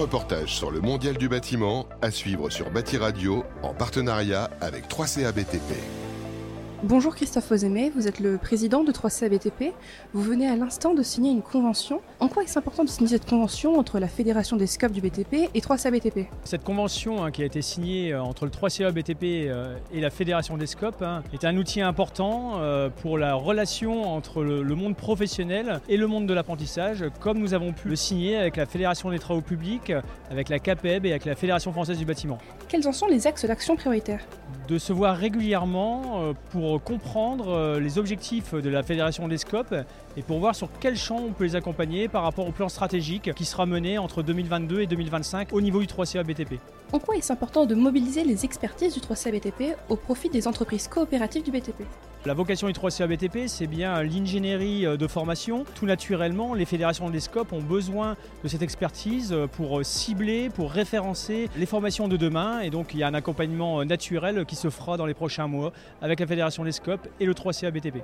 reportage sur le mondial du bâtiment à suivre sur Bâti Radio en partenariat avec 3CA BTP. Bonjour Christophe Fausémé, vous êtes le président de 3 BTP. Vous venez à l'instant de signer une convention. En quoi est-ce important de signer cette convention entre la Fédération des SCOP du BTP et 3 BTP Cette convention hein, qui a été signée euh, entre le 3CA BTP euh, et la Fédération des SCOP hein, est un outil important euh, pour la relation entre le, le monde professionnel et le monde de l'apprentissage, comme nous avons pu le signer avec la Fédération des travaux publics, avec la CAPEB et avec la Fédération française du bâtiment. Quels en sont les axes d'action prioritaires? De se voir régulièrement pour comprendre les objectifs de la Fédération des SCOP et pour voir sur quel champ on peut les accompagner par rapport au plan stratégique qui sera mené entre 2022 et 2025 au niveau du 3CA BTP. En quoi est-ce important de mobiliser les expertises du 3CA BTP au profit des entreprises coopératives du BTP la vocation du 3CA BTP, c'est bien l'ingénierie de formation. Tout naturellement, les fédérations des SCOP ont besoin de cette expertise pour cibler, pour référencer les formations de demain. Et donc, il y a un accompagnement naturel qui se fera dans les prochains mois avec la fédération des SCOP et le 3CA BTP.